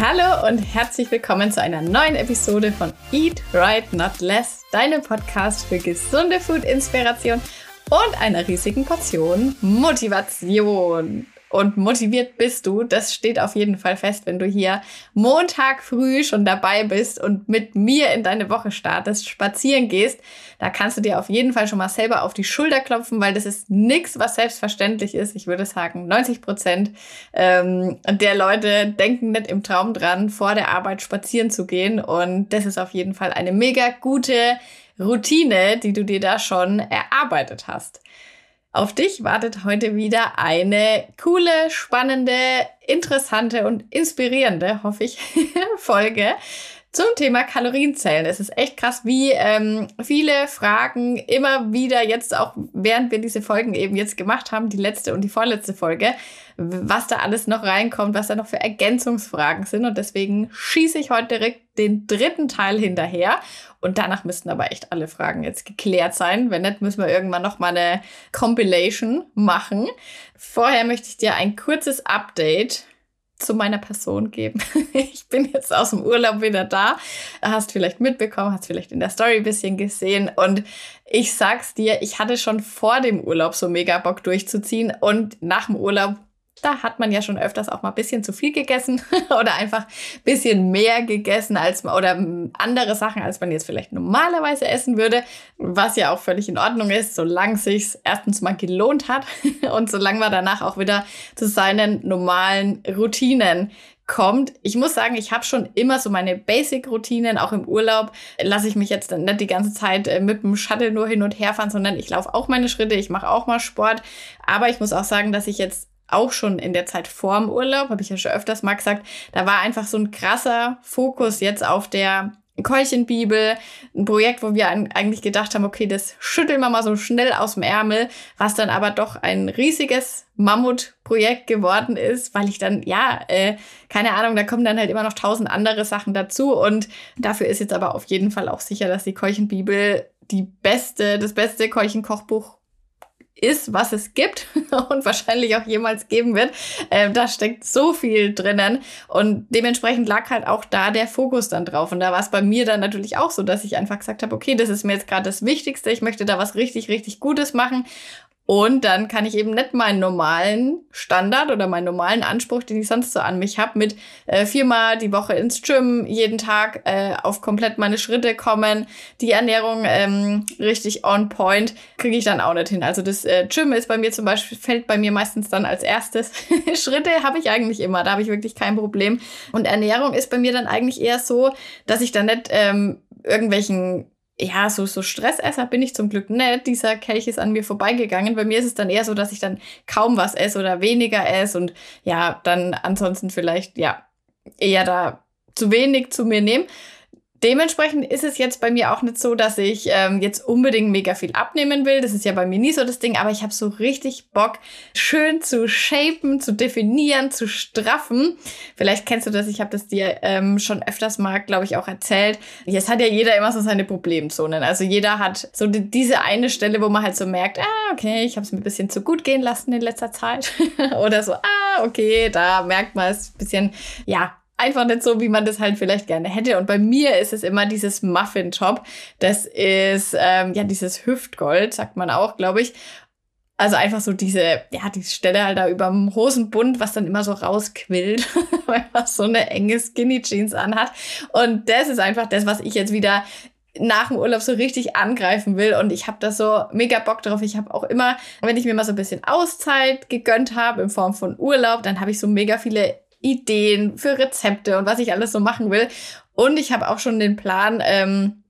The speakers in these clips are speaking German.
Hallo und herzlich willkommen zu einer neuen Episode von Eat Right Not Less, deinem Podcast für gesunde Food-Inspiration und einer riesigen Portion Motivation und motiviert bist du. Das steht auf jeden Fall fest, wenn du hier Montag früh schon dabei bist und mit mir in deine Woche startest, spazieren gehst. Da kannst du dir auf jeden Fall schon mal selber auf die Schulter klopfen, weil das ist nichts, was selbstverständlich ist. Ich würde sagen, 90 Prozent ähm, der Leute denken nicht im Traum dran, vor der Arbeit spazieren zu gehen. Und das ist auf jeden Fall eine mega gute Routine, die du dir da schon erarbeitet hast. Auf dich wartet heute wieder eine coole, spannende, interessante und inspirierende, hoffe ich, Folge zum Thema Kalorienzellen. Es ist echt krass, wie ähm, viele Fragen immer wieder jetzt auch, während wir diese Folgen eben jetzt gemacht haben, die letzte und die vorletzte Folge, was da alles noch reinkommt, was da noch für Ergänzungsfragen sind. Und deswegen schieße ich heute direkt den dritten Teil hinterher. Und danach müssten aber echt alle Fragen jetzt geklärt sein. Wenn nicht, müssen wir irgendwann noch mal eine Compilation machen. Vorher möchte ich dir ein kurzes Update zu meiner Person geben. Ich bin jetzt aus dem Urlaub wieder da. Hast vielleicht mitbekommen, hast vielleicht in der Story ein bisschen gesehen. Und ich sag's dir, ich hatte schon vor dem Urlaub so mega Bock durchzuziehen. Und nach dem Urlaub da hat man ja schon öfters auch mal ein bisschen zu viel gegessen oder einfach ein bisschen mehr gegessen als oder andere Sachen, als man jetzt vielleicht normalerweise essen würde, was ja auch völlig in Ordnung ist, solange sich's erstens mal gelohnt hat und solange man danach auch wieder zu seinen normalen Routinen kommt. Ich muss sagen, ich habe schon immer so meine Basic-Routinen, auch im Urlaub lasse ich mich jetzt nicht die ganze Zeit äh, mit dem Shuttle nur hin und her fahren, sondern ich laufe auch meine Schritte, ich mache auch mal Sport. Aber ich muss auch sagen, dass ich jetzt auch schon in der Zeit vorm Urlaub, habe ich ja schon öfters mal gesagt, da war einfach so ein krasser Fokus jetzt auf der Keulchenbibel, ein Projekt, wo wir eigentlich gedacht haben, okay, das schütteln wir mal so schnell aus dem Ärmel, was dann aber doch ein riesiges Mammutprojekt geworden ist, weil ich dann, ja, äh, keine Ahnung, da kommen dann halt immer noch tausend andere Sachen dazu und dafür ist jetzt aber auf jeden Fall auch sicher, dass die Keulchenbibel die beste, das beste Keuchenkochbuch ist, was es gibt und wahrscheinlich auch jemals geben wird. Äh, da steckt so viel drinnen und dementsprechend lag halt auch da der Fokus dann drauf. Und da war es bei mir dann natürlich auch so, dass ich einfach gesagt habe, okay, das ist mir jetzt gerade das Wichtigste. Ich möchte da was richtig, richtig Gutes machen und dann kann ich eben nicht meinen normalen Standard oder meinen normalen Anspruch, den ich sonst so an mich habe, mit äh, viermal die Woche ins Gym, jeden Tag äh, auf komplett meine Schritte kommen, die Ernährung ähm, richtig on point, kriege ich dann auch nicht hin. Also das äh, Gym ist bei mir zum Beispiel, fällt bei mir meistens dann als erstes. Schritte habe ich eigentlich immer, da habe ich wirklich kein Problem. Und Ernährung ist bei mir dann eigentlich eher so, dass ich dann nicht ähm, irgendwelchen ja, so, so Stressesser bin ich zum Glück nicht. Dieser Kelch ist an mir vorbeigegangen. Bei mir ist es dann eher so, dass ich dann kaum was esse oder weniger esse und ja, dann ansonsten vielleicht, ja, eher da zu wenig zu mir nehme. Dementsprechend ist es jetzt bei mir auch nicht so, dass ich ähm, jetzt unbedingt mega viel abnehmen will. Das ist ja bei mir nie so das Ding, aber ich habe so richtig Bock, schön zu shapen, zu definieren, zu straffen. Vielleicht kennst du das, ich habe das dir ähm, schon öfters mal, glaube ich, auch erzählt. Jetzt hat ja jeder immer so seine Problemzonen. Also jeder hat so die, diese eine Stelle, wo man halt so merkt, ah, okay, ich habe es mir ein bisschen zu gut gehen lassen in letzter Zeit. Oder so, ah, okay, da merkt man es ein bisschen, ja, einfach nicht so, wie man das halt vielleicht gerne hätte. Und bei mir ist es immer dieses Muffin-Top. Das ist ähm, ja dieses Hüftgold, sagt man auch, glaube ich. Also einfach so diese, ja, die Stelle halt da über dem Hosenbund, was dann immer so rausquillt, weil man so eine enge Skinny Jeans anhat. Und das ist einfach das, was ich jetzt wieder nach dem Urlaub so richtig angreifen will und ich habe da so mega Bock drauf. Ich habe auch immer, wenn ich mir mal so ein bisschen Auszeit gegönnt habe in Form von Urlaub, dann habe ich so mega viele Ideen für Rezepte und was ich alles so machen will. Und ich habe auch schon den Plan, ähm,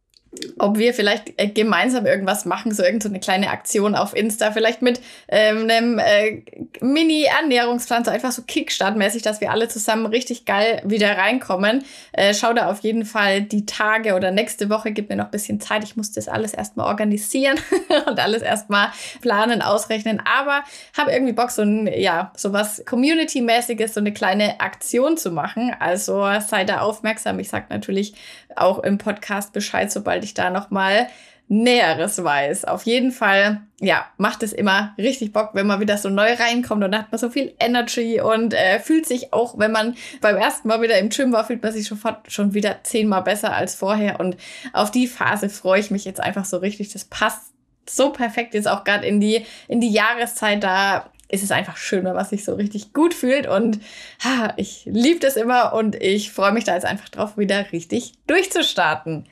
ob wir vielleicht äh, gemeinsam irgendwas machen, so irgendeine so kleine Aktion auf Insta, vielleicht mit ähm, einem äh, Mini-Ernährungsplan, so einfach so Kickstart-mäßig, dass wir alle zusammen richtig geil wieder reinkommen. Äh, schau da auf jeden Fall die Tage oder nächste Woche, gib mir noch ein bisschen Zeit. Ich muss das alles erstmal organisieren und alles erstmal planen, ausrechnen, aber habe irgendwie Bock, so ein, ja, so was Community-mäßiges, so eine kleine Aktion zu machen. Also sei da aufmerksam. Ich sag natürlich auch im Podcast Bescheid, sobald ich da nochmal Näheres weiß. Auf jeden Fall, ja, macht es immer richtig Bock, wenn man wieder so neu reinkommt und hat man so viel Energy und äh, fühlt sich auch, wenn man beim ersten Mal wieder im Gym war, fühlt man sich sofort schon wieder zehnmal besser als vorher. Und auf die Phase freue ich mich jetzt einfach so richtig. Das passt so perfekt jetzt auch gerade in die, in die Jahreszeit da ist es einfach schön, wenn man sich so richtig gut fühlt und ha, ich liebe das immer und ich freue mich da jetzt einfach drauf, wieder richtig durchzustarten.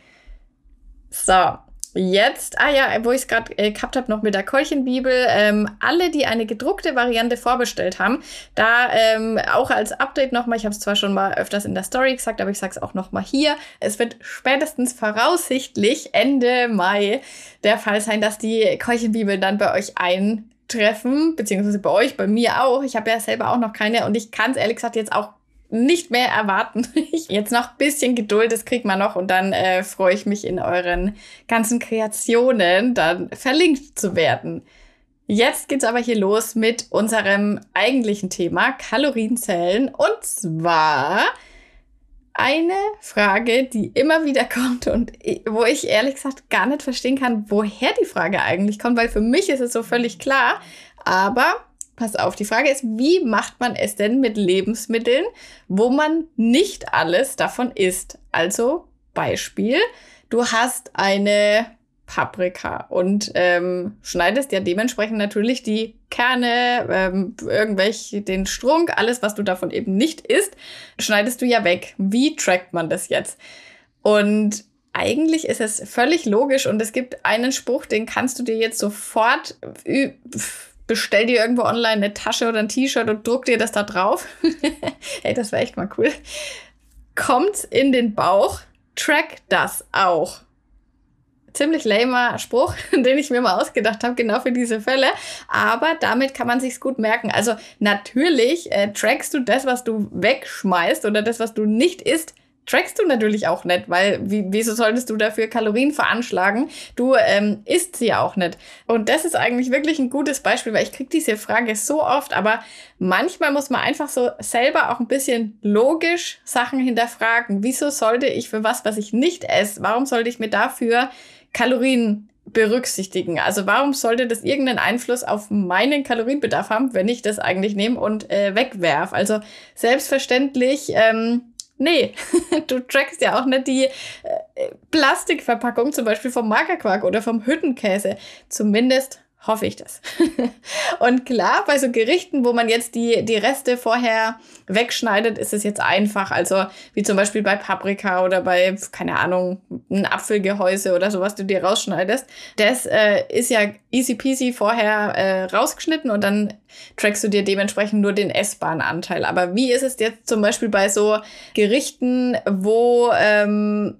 So, Jetzt, ah ja, wo ich es gerade äh, gehabt habe, noch mit der Keulchenbibel. Ähm, alle, die eine gedruckte Variante vorbestellt haben, da ähm, auch als Update nochmal, ich habe es zwar schon mal öfters in der Story gesagt, aber ich sage es auch nochmal hier. Es wird spätestens voraussichtlich Ende Mai der Fall sein, dass die Keulchenbibel dann bei euch eintreffen, beziehungsweise bei euch, bei mir auch. Ich habe ja selber auch noch keine und ich kann es ehrlich gesagt jetzt auch nicht mehr erwarten. Jetzt noch ein bisschen Geduld, das kriegt man noch und dann äh, freue ich mich in euren ganzen Kreationen dann verlinkt zu werden. Jetzt geht's aber hier los mit unserem eigentlichen Thema Kalorienzellen und zwar eine Frage, die immer wieder kommt und wo ich ehrlich gesagt gar nicht verstehen kann, woher die Frage eigentlich kommt, weil für mich ist es so völlig klar, aber pass auf, die Frage ist, wie macht man es denn mit Lebensmitteln, wo man nicht alles davon isst? Also Beispiel, du hast eine Paprika und ähm, schneidest ja dementsprechend natürlich die Kerne, ähm, irgendwelche, den Strunk, alles, was du davon eben nicht isst, schneidest du ja weg. Wie trackt man das jetzt? Und eigentlich ist es völlig logisch und es gibt einen Spruch, den kannst du dir jetzt sofort bestell dir irgendwo online eine Tasche oder ein T-Shirt und druck dir das da drauf. hey, das wäre echt mal cool. Kommt in den Bauch, track das auch. Ziemlich lamer Spruch, den ich mir mal ausgedacht habe, genau für diese Fälle. Aber damit kann man sich's gut merken. Also natürlich äh, trackst du das, was du wegschmeißt oder das, was du nicht isst, trackst du natürlich auch nicht, weil wie, wieso solltest du dafür Kalorien veranschlagen? Du ähm, isst sie ja auch nicht. Und das ist eigentlich wirklich ein gutes Beispiel, weil ich krieg diese Frage so oft, aber manchmal muss man einfach so selber auch ein bisschen logisch Sachen hinterfragen. Wieso sollte ich für was, was ich nicht esse, warum sollte ich mir dafür Kalorien berücksichtigen. Also warum sollte das irgendeinen Einfluss auf meinen Kalorienbedarf haben, wenn ich das eigentlich nehme und äh, wegwerf? Also selbstverständlich ähm, Nee, du trackst ja auch nicht die äh, Plastikverpackung zum Beispiel vom Magerquark oder vom Hüttenkäse. Zumindest hoffe ich das. und klar, bei so Gerichten, wo man jetzt die, die Reste vorher wegschneidet, ist es jetzt einfach. Also wie zum Beispiel bei Paprika oder bei, keine Ahnung, ein Apfelgehäuse oder so, was du dir rausschneidest. Das äh, ist ja easy peasy vorher äh, rausgeschnitten und dann trackst du dir dementsprechend nur den essbaren Anteil. Aber wie ist es jetzt zum Beispiel bei so Gerichten, wo ähm,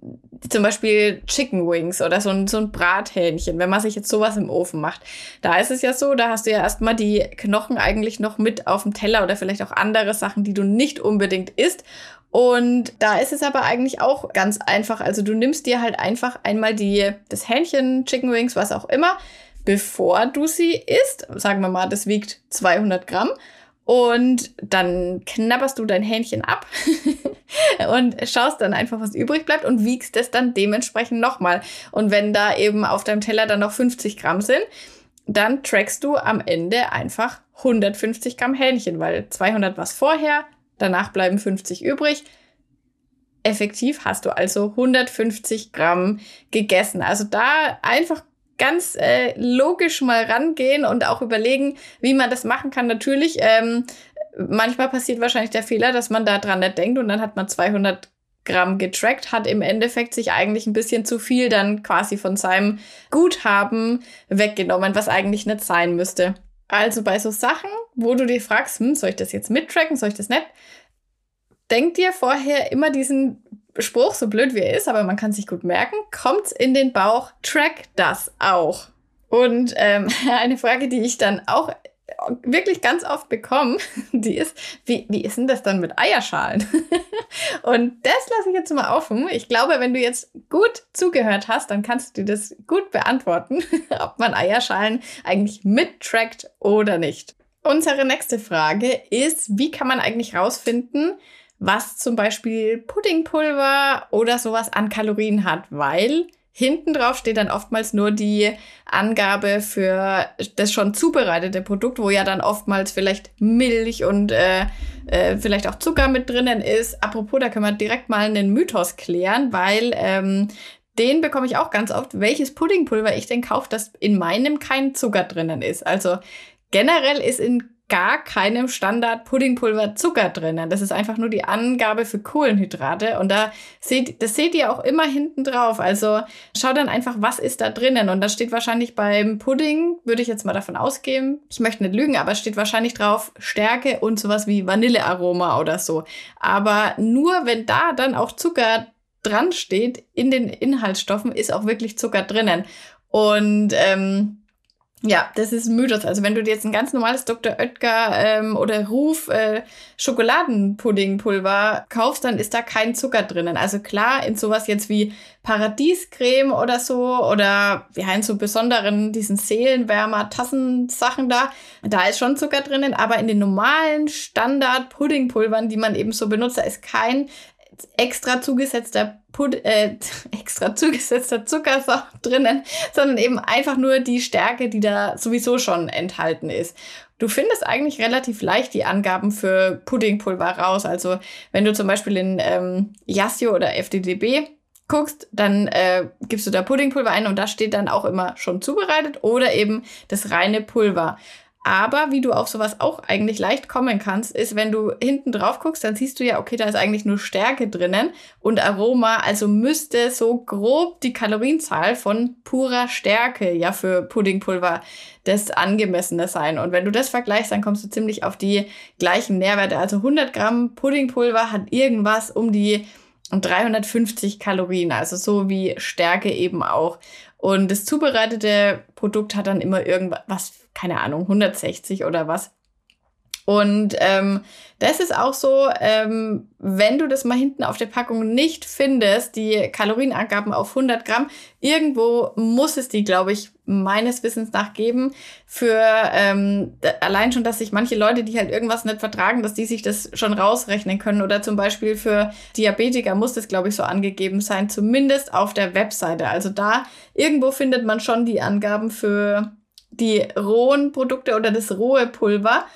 zum Beispiel Chicken Wings oder so ein, so ein Brathähnchen, wenn man sich jetzt sowas im Ofen macht. Da ist es ja so, da hast du ja erstmal die Knochen eigentlich noch mit auf dem Teller oder vielleicht auch andere Sachen, die du nicht unbedingt isst. Und da ist es aber eigentlich auch ganz einfach. Also du nimmst dir halt einfach einmal die, das Hähnchen, Chicken Wings, was auch immer, bevor du sie isst. Sagen wir mal, das wiegt 200 Gramm. Und dann knabberst du dein Hähnchen ab und schaust dann einfach, was übrig bleibt und wiegst es dann dementsprechend nochmal. Und wenn da eben auf deinem Teller dann noch 50 Gramm sind, dann trackst du am Ende einfach 150 Gramm Hähnchen, weil 200 was vorher, danach bleiben 50 übrig. Effektiv hast du also 150 Gramm gegessen. Also da einfach ganz äh, logisch mal rangehen und auch überlegen, wie man das machen kann. Natürlich, ähm, manchmal passiert wahrscheinlich der Fehler, dass man da dran nicht denkt und dann hat man 200 Gramm getrackt, hat im Endeffekt sich eigentlich ein bisschen zu viel dann quasi von seinem Guthaben weggenommen, was eigentlich nicht sein müsste. Also bei so Sachen, wo du dir fragst, hm, soll ich das jetzt mittracken, soll ich das nicht? Denk dir vorher immer diesen Spruch, so blöd wie er ist, aber man kann sich gut merken, kommt's in den Bauch, track das auch. Und ähm, eine Frage, die ich dann auch wirklich ganz oft bekomme, die ist, wie, wie ist denn das dann mit Eierschalen? Und das lasse ich jetzt mal offen. Ich glaube, wenn du jetzt gut zugehört hast, dann kannst du dir das gut beantworten, ob man Eierschalen eigentlich mittrackt oder nicht. Unsere nächste Frage ist, wie kann man eigentlich rausfinden, was zum Beispiel Puddingpulver oder sowas an Kalorien hat, weil Hinten drauf steht dann oftmals nur die Angabe für das schon zubereitete Produkt, wo ja dann oftmals vielleicht Milch und äh, äh, vielleicht auch Zucker mit drinnen ist. Apropos, da können wir direkt mal einen Mythos klären, weil ähm, den bekomme ich auch ganz oft, welches Puddingpulver ich denn kaufe, dass in meinem kein Zucker drinnen ist. Also generell ist in gar keinem Standard Puddingpulver Zucker drinnen. Das ist einfach nur die Angabe für Kohlenhydrate und da seht, das seht ihr auch immer hinten drauf. Also schau dann einfach, was ist da drinnen und da steht wahrscheinlich beim Pudding, würde ich jetzt mal davon ausgehen, ich möchte nicht lügen, aber steht wahrscheinlich drauf Stärke und sowas wie Vanillearoma oder so. Aber nur wenn da dann auch Zucker dran steht in den Inhaltsstoffen, ist auch wirklich Zucker drinnen. Und ähm, ja, das ist Mythos. Also wenn du dir jetzt ein ganz normales Dr. Oetker ähm, oder Ruf äh, Schokoladenpuddingpulver kaufst, dann ist da kein Zucker drinnen. Also klar, in sowas jetzt wie Paradiescreme oder so oder wie in so besonderen diesen Seelenwärmer Tassensachen da, da ist schon Zucker drinnen, aber in den normalen Standard Puddingpulvern, die man eben so benutzt, da ist kein extra zugesetzter Pud äh, extra zugesetzter Zucker drinnen, sondern eben einfach nur die Stärke, die da sowieso schon enthalten ist. Du findest eigentlich relativ leicht die Angaben für Puddingpulver raus. Also wenn du zum Beispiel in ähm, Yasio oder FDDB guckst, dann äh, gibst du da Puddingpulver ein und da steht dann auch immer schon zubereitet oder eben das reine Pulver. Aber wie du auf sowas auch eigentlich leicht kommen kannst, ist, wenn du hinten drauf guckst, dann siehst du ja, okay, da ist eigentlich nur Stärke drinnen und Aroma. Also müsste so grob die Kalorienzahl von purer Stärke ja für Puddingpulver das angemessene sein. Und wenn du das vergleichst, dann kommst du ziemlich auf die gleichen Nährwerte. Also 100 Gramm Puddingpulver hat irgendwas um die 350 Kalorien, also so wie Stärke eben auch. Und das zubereitete Produkt hat dann immer irgendwas, keine Ahnung, 160 oder was. Und ähm, das ist auch so, ähm, wenn du das mal hinten auf der Packung nicht findest, die Kalorienangaben auf 100 Gramm, irgendwo muss es die, glaube ich, meines Wissens nach geben. Für ähm, allein schon, dass sich manche Leute, die halt irgendwas nicht vertragen, dass die sich das schon rausrechnen können. Oder zum Beispiel für Diabetiker muss das, glaube ich, so angegeben sein, zumindest auf der Webseite. Also da irgendwo findet man schon die Angaben für die rohen Produkte oder das rohe Pulver.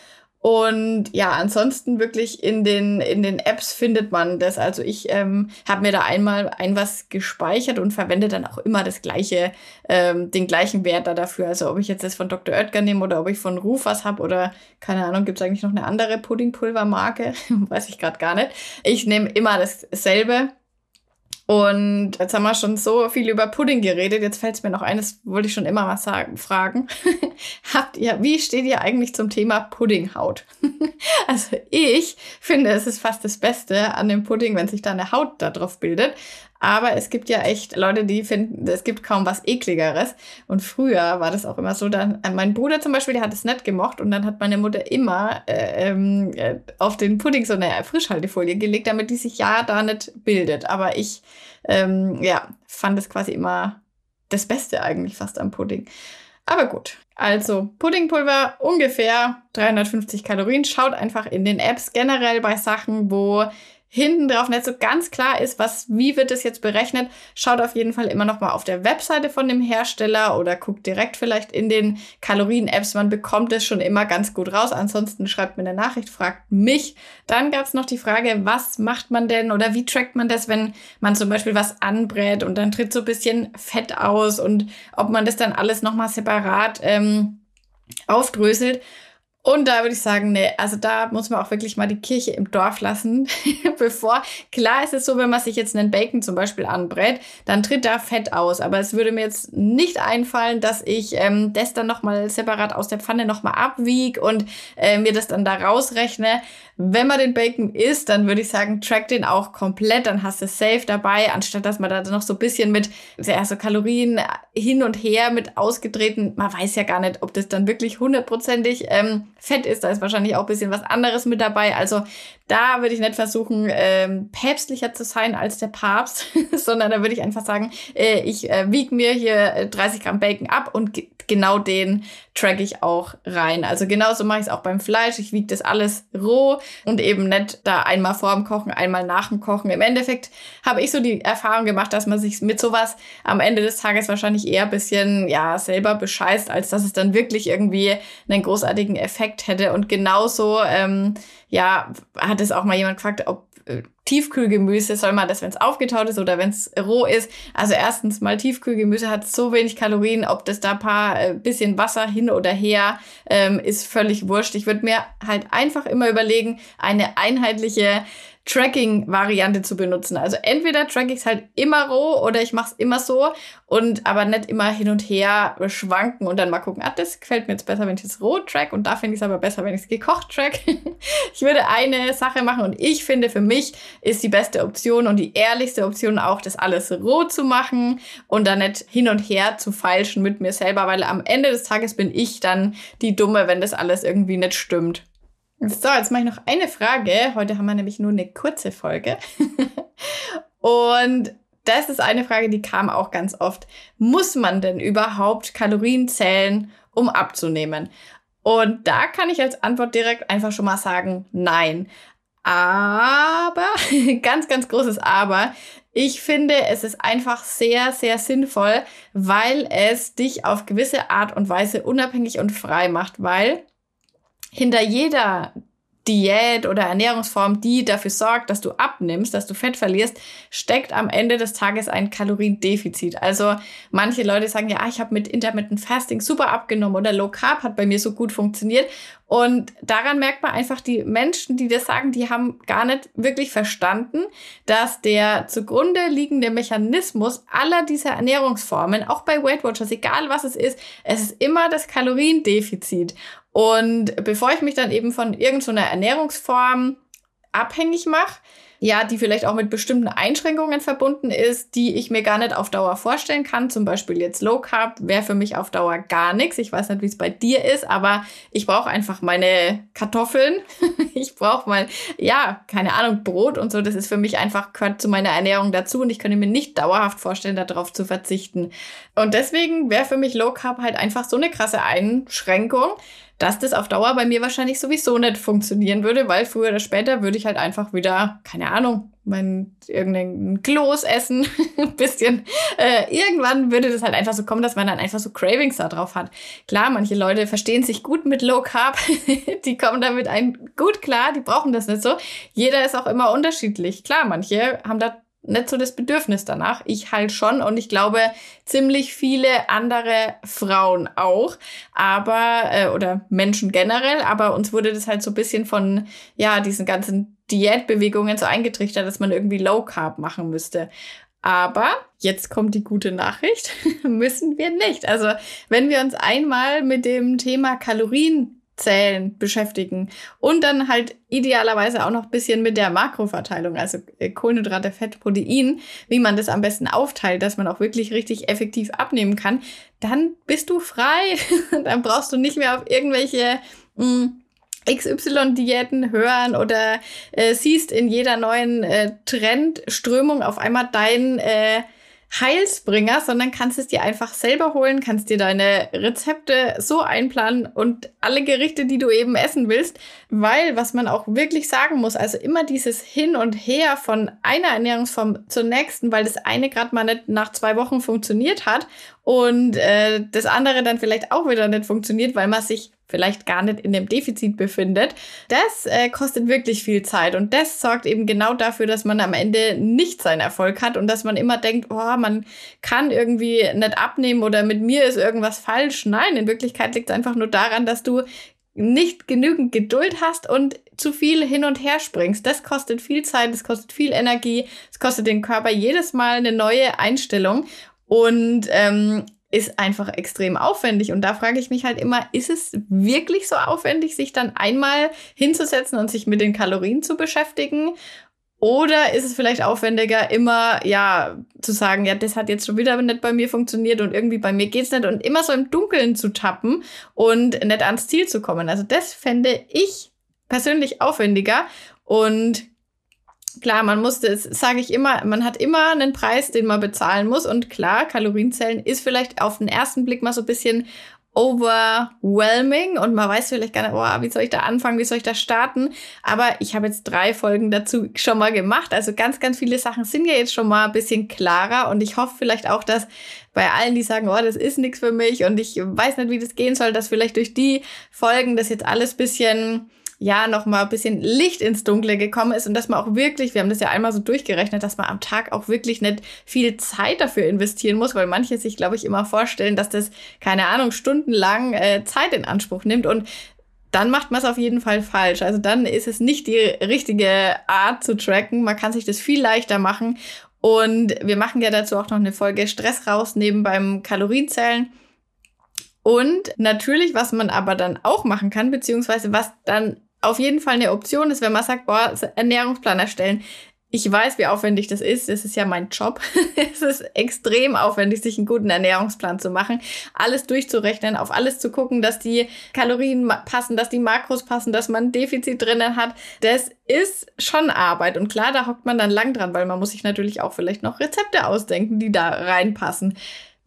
Und ja, ansonsten wirklich in den, in den Apps findet man das. Also ich ähm, habe mir da einmal ein was gespeichert und verwende dann auch immer das gleiche, ähm, den gleichen Wert da dafür. Also ob ich jetzt das von Dr. Oetker nehme oder ob ich von Ruf was habe oder keine Ahnung, gibt es eigentlich noch eine andere Puddingpulvermarke? Weiß ich gerade gar nicht. Ich nehme immer dasselbe und jetzt haben wir schon so viel über Pudding geredet. Jetzt fällt es mir noch eines, wollte ich schon immer mal sagen, fragen. Habt ihr, wie steht ihr eigentlich zum Thema Puddinghaut? also ich finde, es ist fast das Beste an dem Pudding, wenn sich da eine Haut da drauf bildet. Aber es gibt ja echt Leute, die finden, es gibt kaum was ekligeres. Und früher war das auch immer so, dann, äh, mein Bruder zum Beispiel, der hat es nicht gemocht und dann hat meine Mutter immer äh, ähm, äh, auf den Pudding so eine Frischhaltefolie gelegt, damit die sich ja da nicht bildet. Aber ich, ähm, ja, fand es quasi immer das Beste eigentlich fast am Pudding. Aber gut. Also Puddingpulver ungefähr 350 Kalorien. Schaut einfach in den Apps generell bei Sachen, wo hinten drauf nicht so ganz klar ist, was, wie wird es jetzt berechnet, schaut auf jeden Fall immer noch mal auf der Webseite von dem Hersteller oder guckt direkt vielleicht in den Kalorien-Apps. Man bekommt es schon immer ganz gut raus. Ansonsten schreibt mir eine Nachricht, fragt mich. Dann gab es noch die Frage, was macht man denn oder wie trackt man das, wenn man zum Beispiel was anbrät und dann tritt so ein bisschen Fett aus und ob man das dann alles noch mal separat ähm, aufdröselt. Und da würde ich sagen, nee, also da muss man auch wirklich mal die Kirche im Dorf lassen, bevor, klar ist es so, wenn man sich jetzt einen Bacon zum Beispiel anbrät, dann tritt da Fett aus. Aber es würde mir jetzt nicht einfallen, dass ich ähm, das dann nochmal separat aus der Pfanne nochmal abwieg und äh, mir das dann da rausrechne. Wenn man den Bacon isst, dann würde ich sagen, track den auch komplett, dann hast du safe dabei, anstatt dass man da noch so ein bisschen mit ja, so Kalorien hin und her mit ausgetreten, man weiß ja gar nicht, ob das dann wirklich hundertprozentig ähm, Fett ist. Da ist wahrscheinlich auch ein bisschen was anderes mit dabei. Also da würde ich nicht versuchen, ähm, päpstlicher zu sein als der Papst, sondern da würde ich einfach sagen, äh, ich äh, wiege mir hier 30 äh, Gramm Bacon ab und genau den track ich auch rein. Also genauso mache ich es auch beim Fleisch. Ich wiege das alles roh und eben nicht da einmal vor dem Kochen, einmal nach dem Kochen. Im Endeffekt habe ich so die Erfahrung gemacht, dass man sich mit sowas am Ende des Tages wahrscheinlich eher ein bisschen, ja, selber bescheißt, als dass es dann wirklich irgendwie einen großartigen Effekt hätte. Und genauso, ähm, ja, hat es auch mal jemand gefragt, ob Tiefkühlgemüse soll man das, wenn es aufgetaut ist oder wenn es roh ist. Also erstens mal Tiefkühlgemüse hat so wenig Kalorien, ob das da paar äh, bisschen Wasser hin oder her ähm, ist völlig wurscht. Ich würde mir halt einfach immer überlegen, eine einheitliche Tracking-Variante zu benutzen. Also entweder track ich es halt immer roh oder ich mache es immer so und aber nicht immer hin und her schwanken und dann mal gucken, ah, das gefällt mir jetzt besser, wenn ich es roh track und da finde ich es aber besser, wenn ich es gekocht track. ich würde eine Sache machen und ich finde für mich ist die beste Option und die ehrlichste Option auch, das alles roh zu machen und dann nicht hin und her zu feilschen mit mir selber, weil am Ende des Tages bin ich dann die Dumme, wenn das alles irgendwie nicht stimmt. So, jetzt mache ich noch eine Frage. Heute haben wir nämlich nur eine kurze Folge. Und das ist eine Frage, die kam auch ganz oft. Muss man denn überhaupt Kalorien zählen, um abzunehmen? Und da kann ich als Antwort direkt einfach schon mal sagen, nein. Aber, ganz, ganz großes Aber, ich finde, es ist einfach sehr, sehr sinnvoll, weil es dich auf gewisse Art und Weise unabhängig und frei macht, weil hinter jeder Diät oder Ernährungsform, die dafür sorgt, dass du abnimmst, dass du Fett verlierst, steckt am Ende des Tages ein Kaloriendefizit. Also manche Leute sagen ja, ich habe mit Intermittent Fasting super abgenommen oder Low Carb hat bei mir so gut funktioniert. Und daran merkt man einfach, die Menschen, die das sagen, die haben gar nicht wirklich verstanden, dass der zugrunde liegende Mechanismus aller dieser Ernährungsformen, auch bei Weight Watchers, egal was es ist, es ist immer das Kaloriendefizit. Und bevor ich mich dann eben von irgendeiner Ernährungsform abhängig mache, ja, die vielleicht auch mit bestimmten Einschränkungen verbunden ist, die ich mir gar nicht auf Dauer vorstellen kann. Zum Beispiel jetzt Low Carb wäre für mich auf Dauer gar nichts. Ich weiß nicht, wie es bei dir ist, aber ich brauche einfach meine Kartoffeln. ich brauche mal, ja, keine Ahnung, Brot und so. Das ist für mich einfach, gehört zu meiner Ernährung dazu und ich könnte mir nicht dauerhaft vorstellen, darauf zu verzichten. Und deswegen wäre für mich Low Carb halt einfach so eine krasse Einschränkung dass das auf Dauer bei mir wahrscheinlich sowieso nicht funktionieren würde, weil früher oder später würde ich halt einfach wieder, keine Ahnung, mein irgendein Kloß essen, ein bisschen. Äh, irgendwann würde das halt einfach so kommen, dass man dann einfach so Cravings da drauf hat. Klar, manche Leute verstehen sich gut mit Low Carb, die kommen damit ein gut klar, die brauchen das nicht so. Jeder ist auch immer unterschiedlich. Klar, manche haben da nicht so das Bedürfnis danach. Ich halt schon und ich glaube ziemlich viele andere Frauen auch, aber äh, oder Menschen generell, aber uns wurde das halt so ein bisschen von ja diesen ganzen Diätbewegungen so eingetrichtert, dass man irgendwie Low Carb machen müsste. Aber jetzt kommt die gute Nachricht, müssen wir nicht. Also wenn wir uns einmal mit dem Thema Kalorien Zellen beschäftigen. Und dann halt idealerweise auch noch ein bisschen mit der Makroverteilung, also äh, Kohlenhydrate, Fett, Protein, wie man das am besten aufteilt, dass man auch wirklich richtig effektiv abnehmen kann. Dann bist du frei. dann brauchst du nicht mehr auf irgendwelche mh, hm, XY-Diäten hören oder äh, siehst in jeder neuen äh, Trendströmung auf einmal dein äh, Heilsbringer, sondern kannst es dir einfach selber holen, kannst dir deine Rezepte so einplanen und alle Gerichte, die du eben essen willst, weil was man auch wirklich sagen muss, also immer dieses Hin und Her von einer Ernährungsform zur nächsten, weil das eine gerade mal nicht nach zwei Wochen funktioniert hat und äh, das andere dann vielleicht auch wieder nicht funktioniert, weil man sich vielleicht gar nicht in dem Defizit befindet, das äh, kostet wirklich viel Zeit und das sorgt eben genau dafür, dass man am Ende nicht seinen Erfolg hat und dass man immer denkt, oh, man kann irgendwie nicht abnehmen oder mit mir ist irgendwas falsch. Nein, in Wirklichkeit liegt es einfach nur daran, dass du nicht genügend Geduld hast und zu viel hin und her springst. Das kostet viel Zeit, das kostet viel Energie, es kostet den Körper jedes Mal eine neue Einstellung. Und ähm, ist einfach extrem aufwendig. Und da frage ich mich halt immer, ist es wirklich so aufwendig, sich dann einmal hinzusetzen und sich mit den Kalorien zu beschäftigen? Oder ist es vielleicht aufwendiger, immer, ja, zu sagen, ja, das hat jetzt schon wieder nicht bei mir funktioniert und irgendwie bei mir geht's nicht und immer so im Dunkeln zu tappen und nicht ans Ziel zu kommen. Also das fände ich persönlich aufwendiger und klar, man muss das, sage ich immer, man hat immer einen Preis, den man bezahlen muss. Und klar, Kalorienzellen ist vielleicht auf den ersten Blick mal so ein bisschen overwhelming und man weiß vielleicht gar nicht, oh, wie soll ich da anfangen, wie soll ich da starten. Aber ich habe jetzt drei Folgen dazu schon mal gemacht. Also ganz, ganz viele Sachen sind ja jetzt schon mal ein bisschen klarer und ich hoffe vielleicht auch, dass bei allen, die sagen, oh, das ist nichts für mich und ich weiß nicht, wie das gehen soll, dass vielleicht durch die Folgen das jetzt alles bisschen ja noch mal ein bisschen Licht ins Dunkle gekommen ist und dass man auch wirklich, wir haben das ja einmal so durchgerechnet, dass man am Tag auch wirklich nicht viel Zeit dafür investieren muss, weil manche sich, glaube ich, immer vorstellen, dass das, keine Ahnung, stundenlang äh, Zeit in Anspruch nimmt und dann macht man es auf jeden Fall falsch. Also dann ist es nicht die richtige Art zu tracken. Man kann sich das viel leichter machen. Und wir machen ja dazu auch noch eine Folge Stress rausnehmen beim Kalorienzählen. Und natürlich, was man aber dann auch machen kann, beziehungsweise was dann auf jeden Fall eine Option ist, wenn man sagt, boah, Ernährungsplan erstellen. Ich weiß, wie aufwendig das ist. Es ist ja mein Job. es ist extrem aufwendig, sich einen guten Ernährungsplan zu machen, alles durchzurechnen, auf alles zu gucken, dass die Kalorien passen, dass die Makros passen, dass man ein Defizit drinnen hat. Das ist schon Arbeit. Und klar, da hockt man dann lang dran, weil man muss sich natürlich auch vielleicht noch Rezepte ausdenken, die da reinpassen.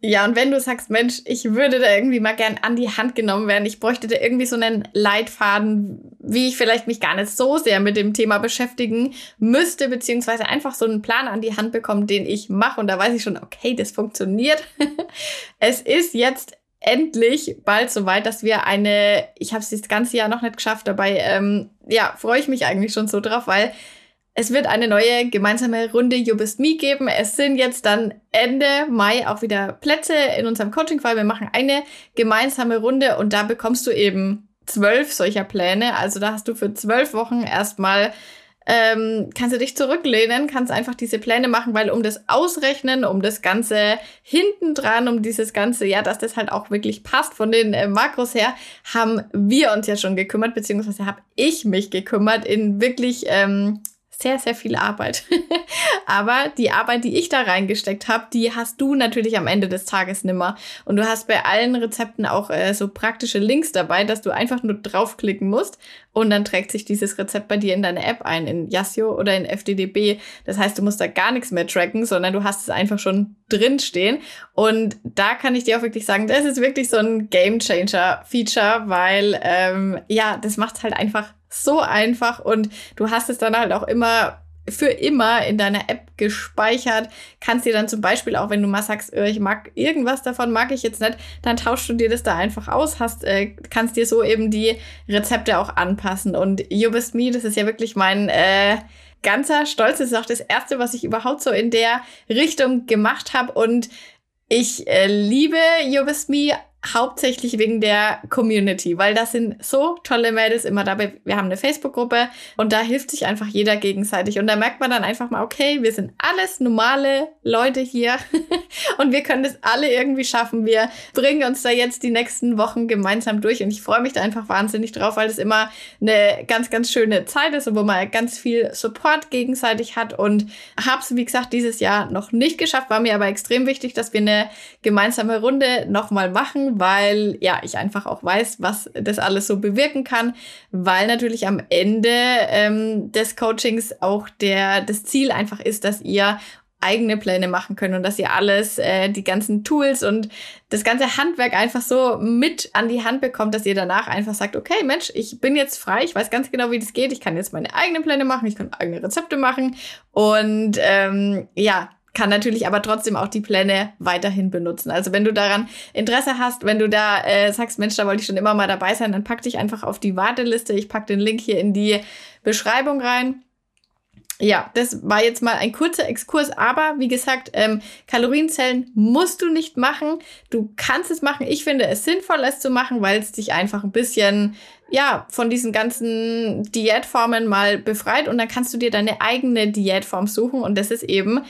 Ja, und wenn du sagst, Mensch, ich würde da irgendwie mal gern an die Hand genommen werden, ich bräuchte da irgendwie so einen Leitfaden, wie ich vielleicht mich gar nicht so sehr mit dem Thema beschäftigen müsste, beziehungsweise einfach so einen Plan an die Hand bekommen, den ich mache. Und da weiß ich schon, okay, das funktioniert. es ist jetzt endlich bald soweit, dass wir eine, ich habe es das ganze Jahr noch nicht geschafft, dabei, ähm, ja, freue ich mich eigentlich schon so drauf, weil es wird eine neue gemeinsame Runde You Best Me geben. Es sind jetzt dann Ende Mai auch wieder Plätze in unserem Coaching-Fall. Wir machen eine gemeinsame Runde und da bekommst du eben zwölf solcher Pläne. Also da hast du für zwölf Wochen erstmal ähm, kannst du dich zurücklehnen, kannst einfach diese Pläne machen, weil um das Ausrechnen, um das Ganze hinten dran, um dieses Ganze, ja, dass das halt auch wirklich passt von den äh, Makros her, haben wir uns ja schon gekümmert, beziehungsweise habe ich mich gekümmert in wirklich ähm, sehr, sehr viel Arbeit. Aber die Arbeit, die ich da reingesteckt habe, die hast du natürlich am Ende des Tages nimmer. Und du hast bei allen Rezepten auch äh, so praktische Links dabei, dass du einfach nur draufklicken musst und dann trägt sich dieses Rezept bei dir in deine App ein, in Yasio oder in FDDB. Das heißt, du musst da gar nichts mehr tracken, sondern du hast es einfach schon drin stehen. Und da kann ich dir auch wirklich sagen, das ist wirklich so ein Game Changer Feature, weil ähm, ja, das macht halt einfach so einfach und du hast es dann halt auch immer für immer in deiner App gespeichert. Kannst dir dann zum Beispiel auch, wenn du mal sagst, äh, ich mag irgendwas davon, mag ich jetzt nicht, dann tauschst du dir das da einfach aus, hast, äh, kannst dir so eben die Rezepte auch anpassen. Und You Best Me, das ist ja wirklich mein äh, ganzer Stolz. Das ist auch das erste, was ich überhaupt so in der Richtung gemacht habe. Und ich äh, liebe You Best Me hauptsächlich wegen der Community, weil das sind so tolle Mädels immer dabei. Wir haben eine Facebook-Gruppe und da hilft sich einfach jeder gegenseitig. Und da merkt man dann einfach mal, okay, wir sind alles normale Leute hier und wir können das alle irgendwie schaffen. Wir bringen uns da jetzt die nächsten Wochen gemeinsam durch und ich freue mich da einfach wahnsinnig drauf, weil es immer eine ganz, ganz schöne Zeit ist und wo man ganz viel Support gegenseitig hat und hab's, wie gesagt, dieses Jahr noch nicht geschafft, war mir aber extrem wichtig, dass wir eine gemeinsame Runde nochmal machen, weil ja, ich einfach auch weiß, was das alles so bewirken kann, weil natürlich am Ende ähm, des Coachings auch der, das Ziel einfach ist, dass ihr eigene Pläne machen könnt und dass ihr alles, äh, die ganzen Tools und das ganze Handwerk einfach so mit an die Hand bekommt, dass ihr danach einfach sagt, okay, Mensch, ich bin jetzt frei, ich weiß ganz genau, wie das geht, ich kann jetzt meine eigenen Pläne machen, ich kann eigene Rezepte machen und ähm, ja, kann natürlich aber trotzdem auch die Pläne weiterhin benutzen. Also wenn du daran Interesse hast, wenn du da äh, sagst, Mensch, da wollte ich schon immer mal dabei sein, dann pack dich einfach auf die Warteliste. Ich pack den Link hier in die Beschreibung rein. Ja, das war jetzt mal ein kurzer Exkurs, aber wie gesagt, ähm, Kalorienzellen musst du nicht machen. Du kannst es machen. Ich finde es sinnvoll, es zu machen, weil es dich einfach ein bisschen ja, von diesen ganzen Diätformen mal befreit und dann kannst du dir deine eigene Diätform suchen und das ist eben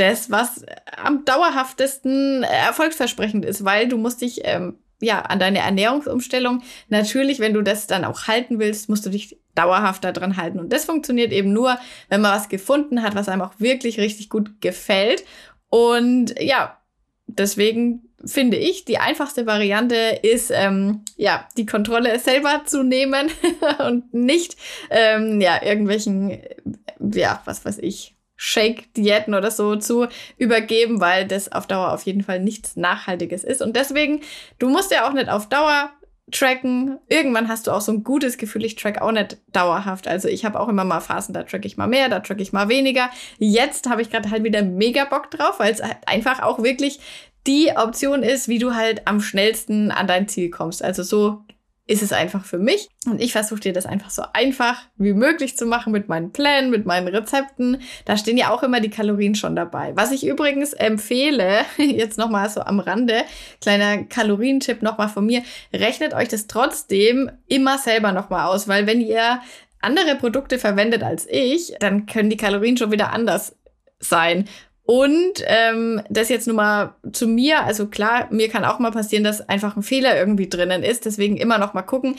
das, was am dauerhaftesten erfolgsversprechend ist, weil du musst dich ähm, ja an deine Ernährungsumstellung natürlich, wenn du das dann auch halten willst, musst du dich dauerhaft daran halten. Und das funktioniert eben nur, wenn man was gefunden hat, was einem auch wirklich richtig gut gefällt. Und ja, deswegen finde ich, die einfachste Variante ist, ähm, ja, die Kontrolle selber zu nehmen und nicht, ähm, ja, irgendwelchen, ja, was weiß ich, Shake-Diäten oder so zu übergeben, weil das auf Dauer auf jeden Fall nichts Nachhaltiges ist. Und deswegen, du musst ja auch nicht auf Dauer tracken. Irgendwann hast du auch so ein gutes Gefühl, ich track auch nicht dauerhaft. Also ich habe auch immer mal Phasen, da track ich mal mehr, da track ich mal weniger. Jetzt habe ich gerade halt wieder mega Bock drauf, weil es halt einfach auch wirklich die Option ist, wie du halt am schnellsten an dein Ziel kommst. Also so ist es einfach für mich. Und ich versuche dir das einfach so einfach wie möglich zu machen mit meinen Plänen, mit meinen Rezepten. Da stehen ja auch immer die Kalorien schon dabei. Was ich übrigens empfehle, jetzt nochmal so am Rande, kleiner Kalorientipp nochmal von mir, rechnet euch das trotzdem immer selber nochmal aus, weil wenn ihr andere Produkte verwendet als ich, dann können die Kalorien schon wieder anders sein. Und ähm, das jetzt nur mal zu mir. Also klar, mir kann auch mal passieren, dass einfach ein Fehler irgendwie drinnen ist. Deswegen immer noch mal gucken.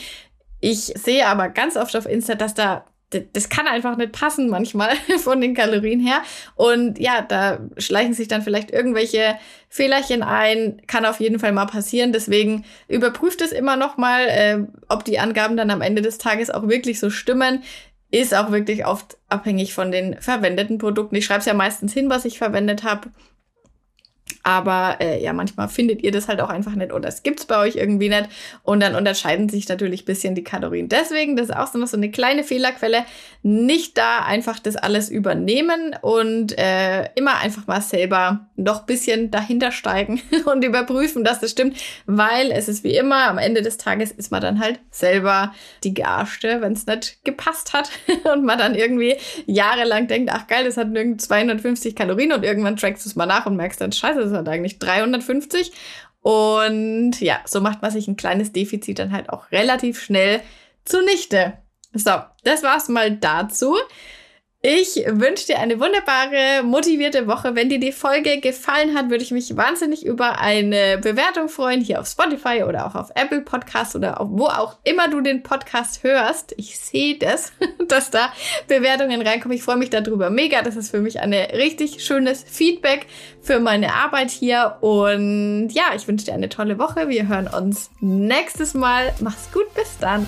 Ich sehe aber ganz oft auf Insta, dass da das kann einfach nicht passen manchmal von den Kalorien her. Und ja, da schleichen sich dann vielleicht irgendwelche Fehlerchen ein. Kann auf jeden Fall mal passieren. Deswegen überprüft es immer noch mal, äh, ob die Angaben dann am Ende des Tages auch wirklich so stimmen ist auch wirklich oft abhängig von den verwendeten Produkten. Ich schreibe es ja meistens hin, was ich verwendet habe. Aber äh, ja, manchmal findet ihr das halt auch einfach nicht oder es gibt's bei euch irgendwie nicht. Und dann unterscheiden sich natürlich bisschen die Kalorien. Deswegen, das ist auch so eine kleine Fehlerquelle. Nicht da einfach das alles übernehmen und äh, immer einfach mal selber noch bisschen dahinter steigen und überprüfen, dass das stimmt. Weil es ist wie immer, am Ende des Tages ist man dann halt selber die Gearschte, wenn es nicht gepasst hat und man dann irgendwie jahrelang denkt, ach geil, das hat irgendwie 250 Kalorien und irgendwann trackst du es mal nach und merkst dann, scheiße, das hat eigentlich 350. Und ja, so macht man sich ein kleines Defizit dann halt auch relativ schnell zunichte. So, das war's mal dazu. Ich wünsche dir eine wunderbare, motivierte Woche. Wenn dir die Folge gefallen hat, würde ich mich wahnsinnig über eine Bewertung freuen, hier auf Spotify oder auch auf Apple Podcast oder auf wo auch immer du den Podcast hörst. Ich sehe das, dass da Bewertungen reinkommen. Ich freue mich darüber mega. Das ist für mich ein richtig schönes Feedback für meine Arbeit hier. Und ja, ich wünsche dir eine tolle Woche. Wir hören uns nächstes Mal. Mach's gut, bis dann.